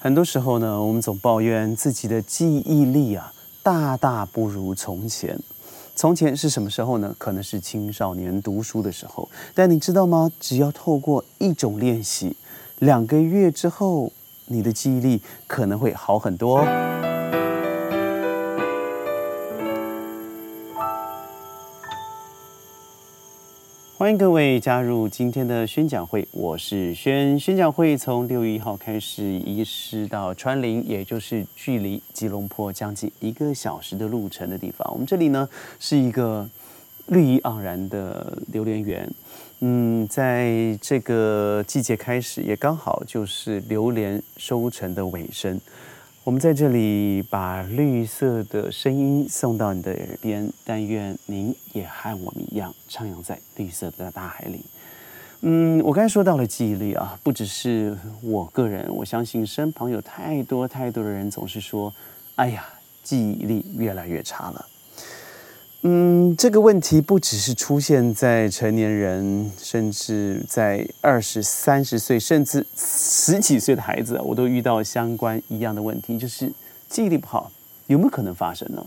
很多时候呢，我们总抱怨自己的记忆力啊，大大不如从前。从前是什么时候呢？可能是青少年读书的时候。但你知道吗？只要透过一种练习，两个月之后，你的记忆力可能会好很多欢迎各位加入今天的宣讲会，我是宣。宣讲会从六月一号开始，移师到川林，也就是距离吉隆坡将近一个小时的路程的地方。我们这里呢是一个绿意盎然的榴莲园。嗯，在这个季节开始，也刚好就是榴莲收成的尾声。我们在这里把绿色的声音送到你的耳边，但愿您也和我们一样徜徉在绿色的大海里。嗯，我刚才说到了记忆力啊，不只是我个人，我相信身旁有太多太多的人总是说：“哎呀，记忆力越来越差了。”嗯，这个问题不只是出现在成年人，甚至在二十三十岁，甚至十几岁的孩子，我都遇到相关一样的问题，就是记忆力不好，有没有可能发生呢？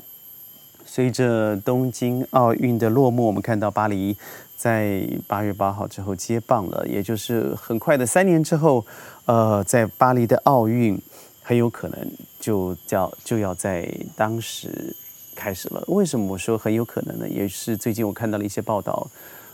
随着东京奥运的落幕，我们看到巴黎在八月八号之后接棒了，也就是很快的三年之后，呃，在巴黎的奥运很有可能就叫就要在当时。开始了，为什么我说很有可能呢？也是最近我看到了一些报道，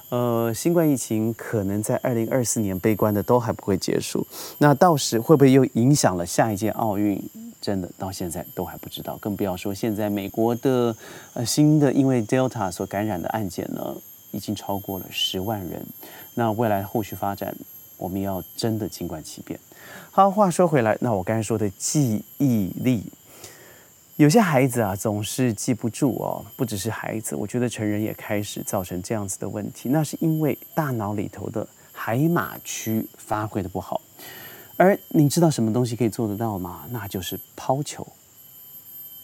呃，新冠疫情可能在二零二四年悲观的都还不会结束，那到时会不会又影响了下一届奥运？真的到现在都还不知道，更不要说现在美国的呃新的因为 Delta 所感染的案件呢，已经超过了十万人，那未来后续发展，我们要真的静观其变。好，话说回来，那我刚才说的记忆力。有些孩子啊，总是记不住哦。不只是孩子，我觉得成人也开始造成这样子的问题。那是因为大脑里头的海马区发挥的不好。而你知道什么东西可以做得到吗？那就是抛球。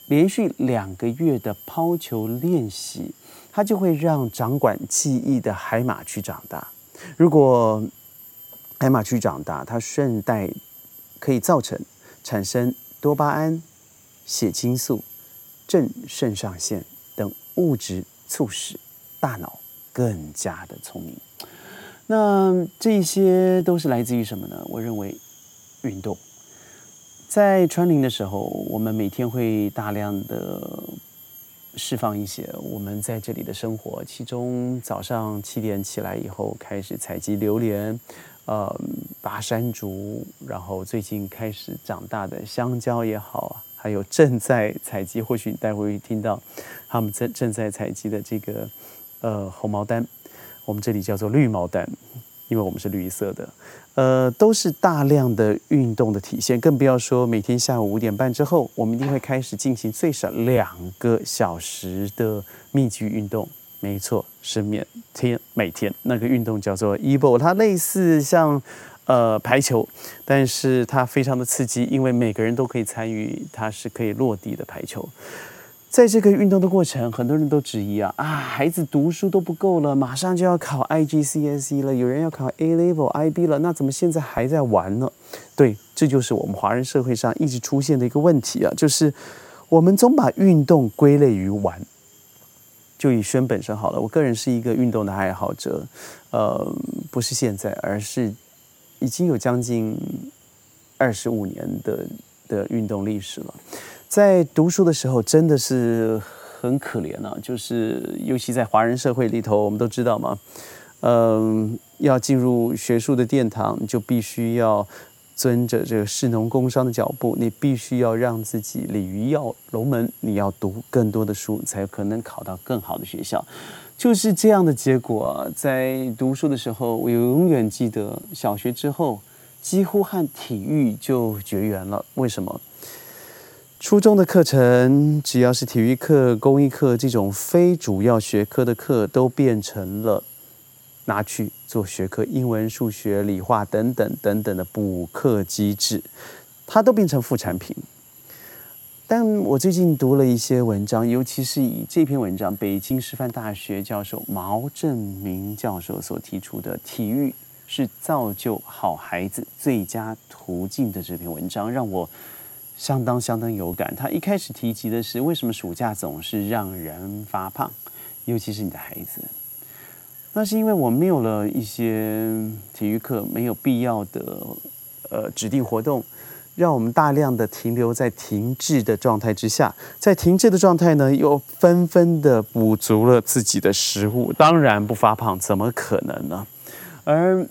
连续两个月的抛球练习，它就会让掌管记忆的海马区长大。如果海马区长大，它顺带可以造成产生多巴胺。血清素、正肾上腺等物质促使大脑更加的聪明。那这些都是来自于什么呢？我认为运动。在川林的时候，我们每天会大量的释放一些我们在这里的生活。其中早上七点起来以后，开始采集榴莲，呃，拔山竹，然后最近开始长大的香蕉也好啊。还有正在采集，或许你待会会听到他们正正在采集的这个呃红毛丹，我们这里叫做绿毛丹，因为我们是绿色的，呃，都是大量的运动的体现，更不要说每天下午五点半之后，我们一定会开始进行最少两个小时的密集运动，没错，是每天每天那个运动叫做 EVO，它类似像。呃，排球，但是它非常的刺激，因为每个人都可以参与，它是可以落地的排球。在这个运动的过程，很多人都质疑啊啊，孩子读书都不够了，马上就要考 IGCSE 了，有人要考 A Level、IB 了，那怎么现在还在玩呢？对，这就是我们华人社会上一直出现的一个问题啊，就是我们总把运动归类于玩。就以轩本身好了，我个人是一个运动的爱好者，呃，不是现在，而是。已经有将近二十五年的的运动历史了，在读书的时候真的是很可怜啊，就是尤其在华人社会里头，我们都知道嘛，嗯，要进入学术的殿堂，就必须要遵着这个士农工商的脚步，你必须要让自己鲤鱼跃龙门，你要读更多的书，才有可能考到更好的学校。就是这样的结果，在读书的时候，我永远记得小学之后几乎和体育就绝缘了。为什么？初中的课程，只要是体育课、公益课这种非主要学科的课，都变成了拿去做学科，英文、数学、理化等等等等的补课机制，它都变成副产品。但我最近读了一些文章，尤其是以这篇文章，北京师范大学教授毛正明教授所提出的“体育是造就好孩子最佳途径的这篇文章，让我相当相当有感。他一开始提及的是，为什么暑假总是让人发胖，尤其是你的孩子。那是因为我没有了一些体育课，没有必要的呃指定活动，让我们大量的停留在停滞的状态之下，在停滞的状态呢，又纷纷的补足了自己的食物，当然不发胖，怎么可能呢？而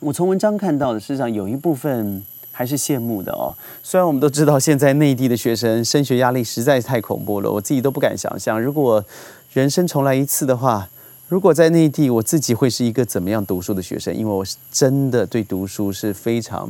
我从文章看到的，事实上有一部分还是羡慕的哦。虽然我们都知道现在内地的学生升学压力实在是太恐怖了，我自己都不敢想象，如果人生重来一次的话。如果在内地，我自己会是一个怎么样读书的学生？因为我是真的对读书是非常，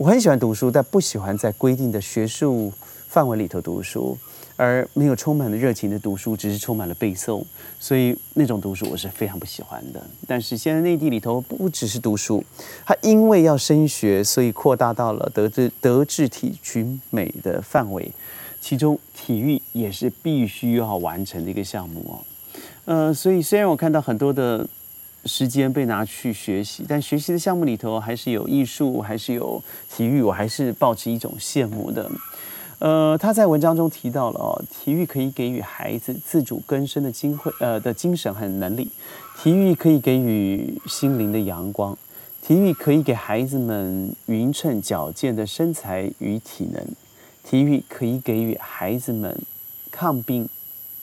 我很喜欢读书，但不喜欢在规定的学术范围里头读书，而没有充满了热情的读书，只是充满了背诵，所以那种读书我是非常不喜欢的。但是现在内地里头不只是读书，它因为要升学，所以扩大到了德智德智体群美的范围，其中体育也是必须要完成的一个项目哦。呃，所以虽然我看到很多的时间被拿去学习，但学习的项目里头还是有艺术，还是有体育，我还是保持一种羡慕的。呃，他在文章中提到了哦，体育可以给予孩子自主更生的机会，呃的精神和能力；体育可以给予心灵的阳光；体育可以给孩子们匀称矫健的身材与体能；体育可以给予孩子们抗病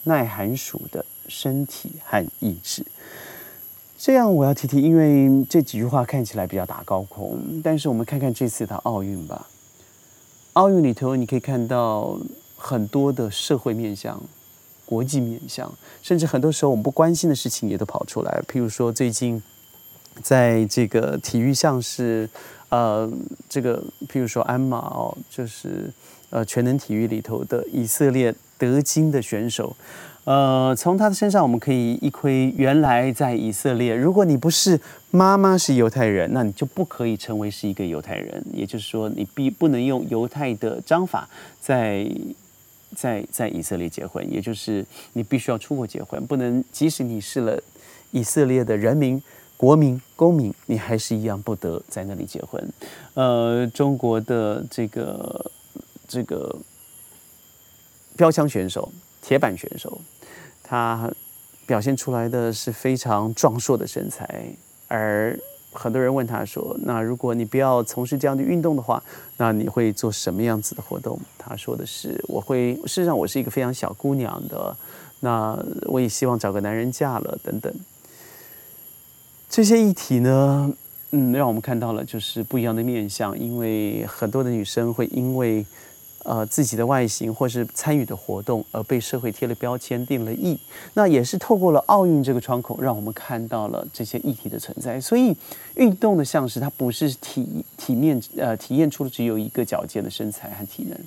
耐寒暑的。身体和意志，这样我要提提，因为这几句话看起来比较打高空，但是我们看看这次的奥运吧。奥运里头你可以看到很多的社会面向、国际面向，甚至很多时候我们不关心的事情也都跑出来。譬如说，最近在这个体育项是呃，这个譬如说鞍马哦，就是呃全能体育里头的以色列德金的选手。呃，从他的身上我们可以一窥，原来在以色列，如果你不是妈妈是犹太人，那你就不可以成为是一个犹太人。也就是说，你必不能用犹太的章法在在在以色列结婚，也就是你必须要出国结婚，不能即使你是了以色列的人民、国民、公民，你还是一样不得在那里结婚。呃，中国的这个这个标枪选手、铁板选手。他表现出来的是非常壮硕的身材，而很多人问他说：“那如果你不要从事这样的运动的话，那你会做什么样子的活动？”他说的是：“我会，事实上我是一个非常小姑娘的，那我也希望找个男人嫁了等等。”这些议题呢，嗯，让我们看到了就是不一样的面相，因为很多的女生会因为。呃，自己的外形或是参与的活动，而被社会贴了标签、定了义。那也是透过了奥运这个窗口，让我们看到了这些议题的存在。所以，运动的像是它不是体体面呃体验出了只有一个矫健的身材和体能，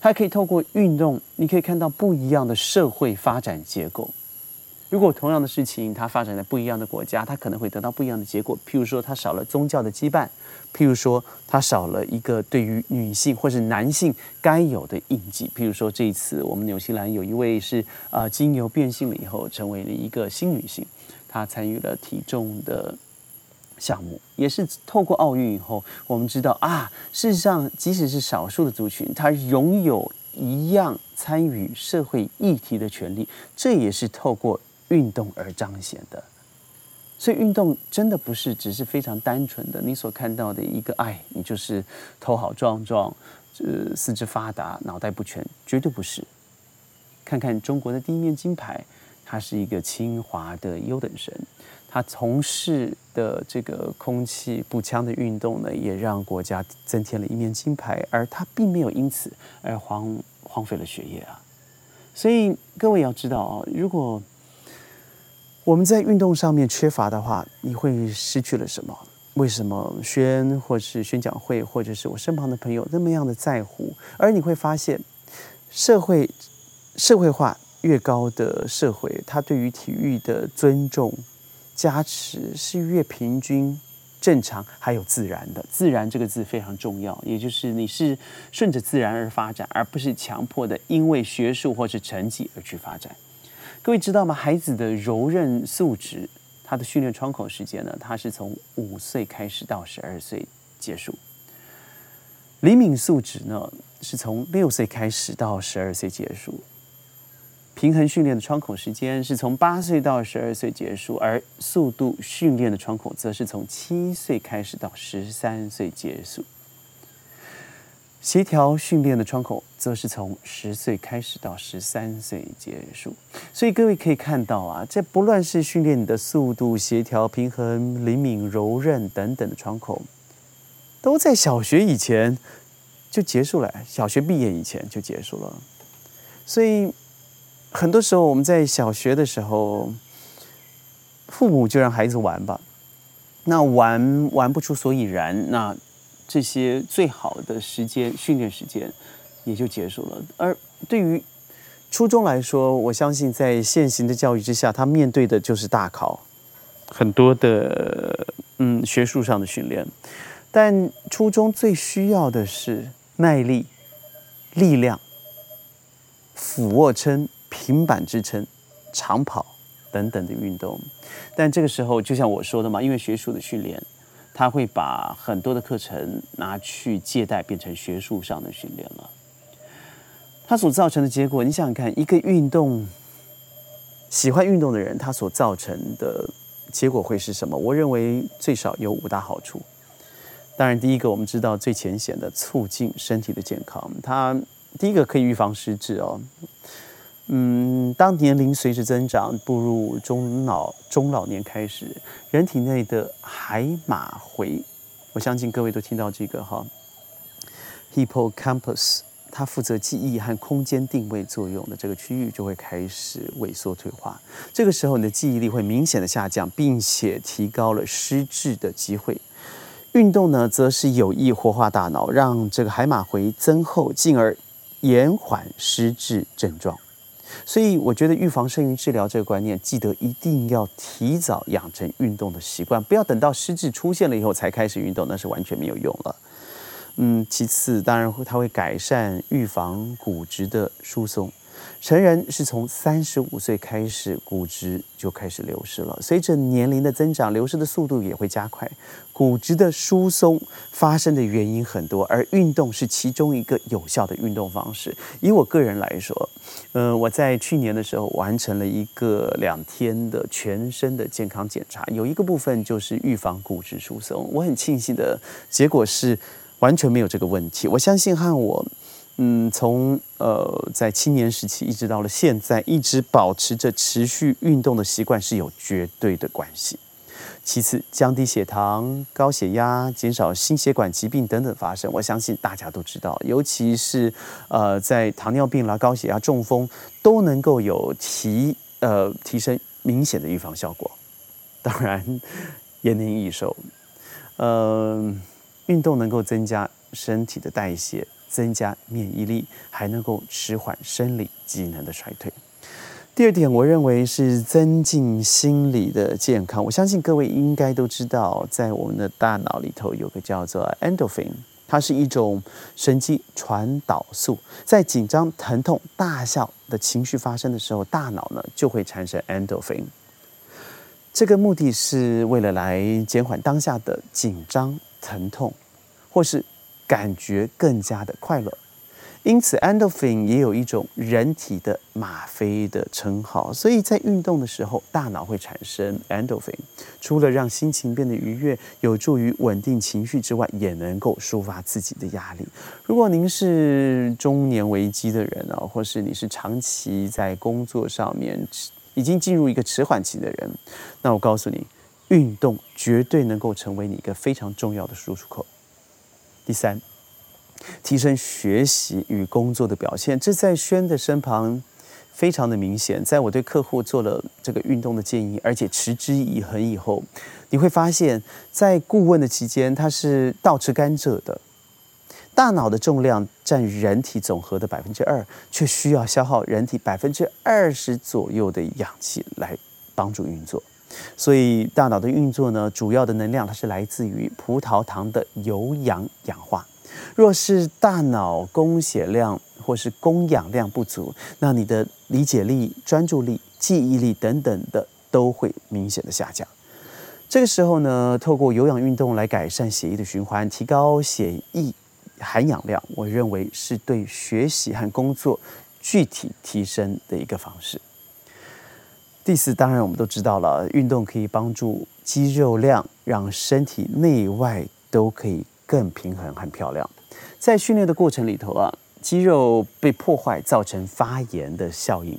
它可以透过运动，你可以看到不一样的社会发展结构。如果同样的事情它发展在不一样的国家，它可能会得到不一样的结果。譬如说，它少了宗教的羁绊。譬如说，它少了一个对于女性或是男性该有的印记。譬如说，这一次我们纽西兰有一位是啊，经由变性了以后成为了一个新女性，她参与了体重的项目，也是透过奥运以后，我们知道啊，事实上即使是少数的族群，他拥有一样参与社会议题的权利，这也是透过运动而彰显的。所以运动真的不是只是非常单纯的，你所看到的一个哎，你就是头好壮壮，呃，四肢发达，脑袋不全，绝对不是。看看中国的第一面金牌，他是一个清华的优等生，他从事的这个空气步枪的运动呢，也让国家增添了一面金牌，而他并没有因此而荒荒废了学业啊。所以各位要知道啊，如果我们在运动上面缺乏的话，你会失去了什么？为什么宣或是宣讲会，或者是我身旁的朋友那么样的在乎？而你会发现，社会社会化越高的社会，它对于体育的尊重加持是越平均、正常还有自然的。自然这个字非常重要，也就是你是顺着自然而发展，而不是强迫的因为学术或是成绩而去发展。各位知道吗？孩子的柔韧素质，他的训练窗口时间呢，他是从五岁开始到十二岁结束。灵敏素质呢，是从六岁开始到十二岁结束。平衡训练的窗口时间是从八岁到十二岁结束，而速度训练的窗口则是从七岁开始到十三岁结束。协调训练的窗口则是从十岁开始到十三岁结束，所以各位可以看到啊，这不论是训练你的速度、协调、平衡、灵敏、柔韧等等的窗口，都在小学以前就结束了，小学毕业以前就结束了。所以很多时候我们在小学的时候，父母就让孩子玩吧，那玩玩不出所以然，那。这些最好的时间训练时间也就结束了。而对于初中来说，我相信在现行的教育之下，他面对的就是大考，很多的嗯学术上的训练。但初中最需要的是耐力、力量、俯卧撑、平板支撑、长跑等等的运动。但这个时候，就像我说的嘛，因为学术的训练。他会把很多的课程拿去借贷，变成学术上的训练了。他所造成的结果，你想想看，一个运动喜欢运动的人，他所造成的结果会是什么？我认为最少有五大好处。当然，第一个我们知道最浅显的，促进身体的健康。它第一个可以预防失智哦。嗯，当年龄随着增长，步入中老中老年开始，人体内的海马回，我相信各位都听到这个哈，hippocampus，它负责记忆和空间定位作用的这个区域就会开始萎缩退化。这个时候，你的记忆力会明显的下降，并且提高了失智的机会。运动呢，则是有意活化大脑，让这个海马回增厚，进而延缓失智症状。所以，我觉得预防胜于治疗这个观念，记得一定要提早养成运动的习惯，不要等到失智出现了以后才开始运动，那是完全没有用了。嗯，其次，当然会它会改善预防骨质的疏松。成人是从三十五岁开始，骨质就开始流失了。随着年龄的增长，流失的速度也会加快。骨质的疏松发生的原因很多，而运动是其中一个有效的运动方式。以我个人来说，嗯，我在去年的时候完成了一个两天的全身的健康检查，有一个部分就是预防骨质疏松。我很庆幸的结果是完全没有这个问题。我相信和我。嗯，从呃在青年时期一直到了现在，一直保持着持续运动的习惯是有绝对的关系。其次，降低血糖、高血压，减少心血管疾病等等发生，我相信大家都知道，尤其是呃在糖尿病啦、高血压、中风都能够有提呃提升明显的预防效果。当然，延年益寿，呃，运动能够增加身体的代谢。增加免疫力，还能够迟缓生理机能的衰退。第二点，我认为是增进心理的健康。我相信各位应该都知道，在我们的大脑里头有个叫做 endorphin，它是一种神经传导素。在紧张、疼痛、大笑的情绪发生的时候，大脑呢就会产生 endorphin。这个目的是为了来减缓当下的紧张、疼痛，或是。感觉更加的快乐，因此 endorphin 也有一种人体的吗啡的称号。所以在运动的时候，大脑会产生 endorphin，除了让心情变得愉悦，有助于稳定情绪之外，也能够抒发自己的压力。如果您是中年危机的人啊，或是你是长期在工作上面已经进入一个迟缓期的人，那我告诉你，运动绝对能够成为你一个非常重要的输出口。第三，提升学习与工作的表现，这在轩的身旁非常的明显。在我对客户做了这个运动的建议，而且持之以恒以后，你会发现在顾问的期间，他是倒吃甘蔗的。大脑的重量占人体总和的百分之二，却需要消耗人体百分之二十左右的氧气来帮助运作。所以，大脑的运作呢，主要的能量它是来自于葡萄糖的有氧氧化。若是大脑供血量或是供氧量不足，那你的理解力、专注力、记忆力等等的都会明显的下降。这个时候呢，透过有氧运动来改善血液的循环，提高血液含氧量，我认为是对学习和工作具体提升的一个方式。第四，当然我们都知道了，运动可以帮助肌肉量，让身体内外都可以更平衡很漂亮。在训练的过程里头啊，肌肉被破坏，造成发炎的效应。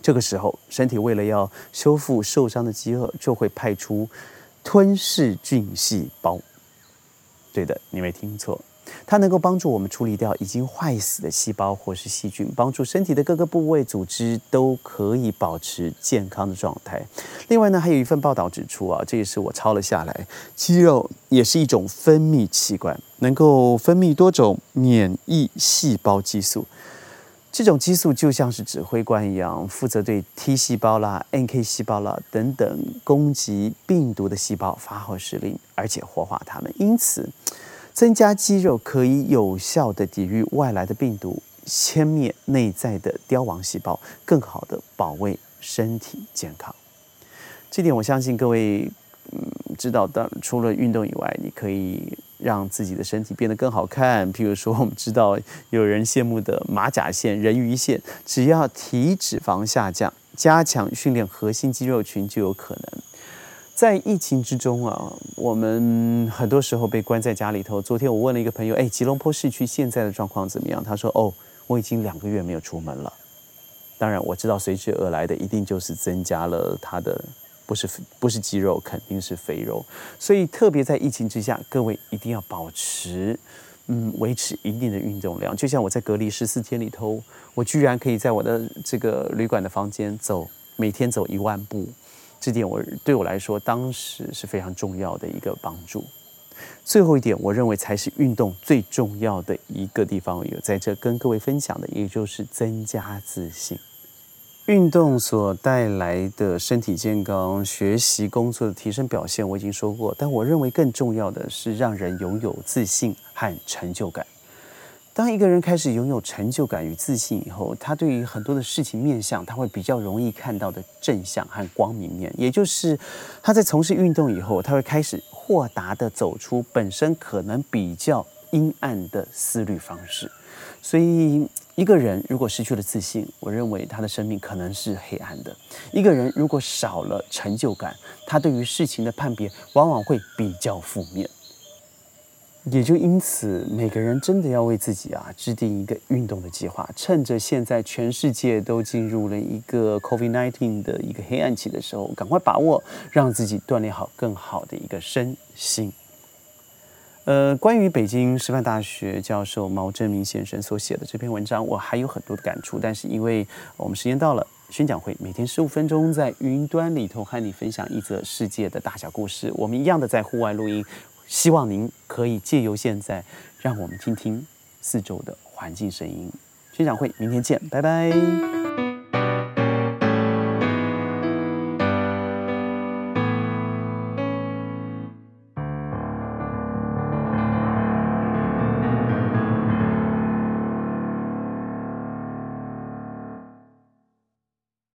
这个时候，身体为了要修复受伤的肌肉，就会派出吞噬菌细胞。对的，你没听错。它能够帮助我们处理掉已经坏死的细胞或是细菌，帮助身体的各个部位组织都可以保持健康的状态。另外呢，还有一份报道指出啊，这也是我抄了下来，肌肉也是一种分泌器官，能够分泌多种免疫细胞激素。这种激素就像是指挥官一样，负责对 T 细胞啦、NK 细胞啦等等攻击病毒的细胞发号施令，而且活化它们。因此。增加肌肉可以有效的抵御外来的病毒，歼灭内在的凋亡细胞，更好的保卫身体健康。这点我相信各位，嗯，知道的。除了运动以外，你可以让自己的身体变得更好看。譬如说，我们知道有人羡慕的马甲线、人鱼线，只要体脂肪下降，加强训练核心肌肉群就有可能。在疫情之中啊，我们很多时候被关在家里头。昨天我问了一个朋友，哎，吉隆坡市区现在的状况怎么样？他说，哦，我已经两个月没有出门了。当然，我知道随之而来的一定就是增加了他的，不是不是肌肉，肯定是肥肉。所以，特别在疫情之下，各位一定要保持，嗯，维持一定的运动量。就像我在隔离十四天里头，我居然可以在我的这个旅馆的房间走，每天走一万步。这点我对我来说，当时是非常重要的一个帮助。最后一点，我认为才是运动最重要的一个地方，有在这跟各位分享的，也就是增加自信。运动所带来的身体健康、学习工作的提升表现，我已经说过。但我认为更重要的是，让人拥有自信和成就感。当一个人开始拥有成就感与自信以后，他对于很多的事情面向，他会比较容易看到的正向和光明面。也就是他在从事运动以后，他会开始豁达的走出本身可能比较阴暗的思虑方式。所以，一个人如果失去了自信，我认为他的生命可能是黑暗的。一个人如果少了成就感，他对于事情的判别往往会比较负面。也就因此，每个人真的要为自己啊制定一个运动的计划。趁着现在全世界都进入了一个 COVID-19 的一个黑暗期的时候，赶快把握，让自己锻炼好更好的一个身心。呃，关于北京师范大学教授毛正明先生所写的这篇文章，我还有很多的感触。但是因为我们时间到了，宣讲会每天十五分钟，在云端里头和你分享一则世界的大小故事。我们一样的在户外录音。希望您可以借由现在，让我们听听四周的环境声音。宣讲会明天见，拜拜。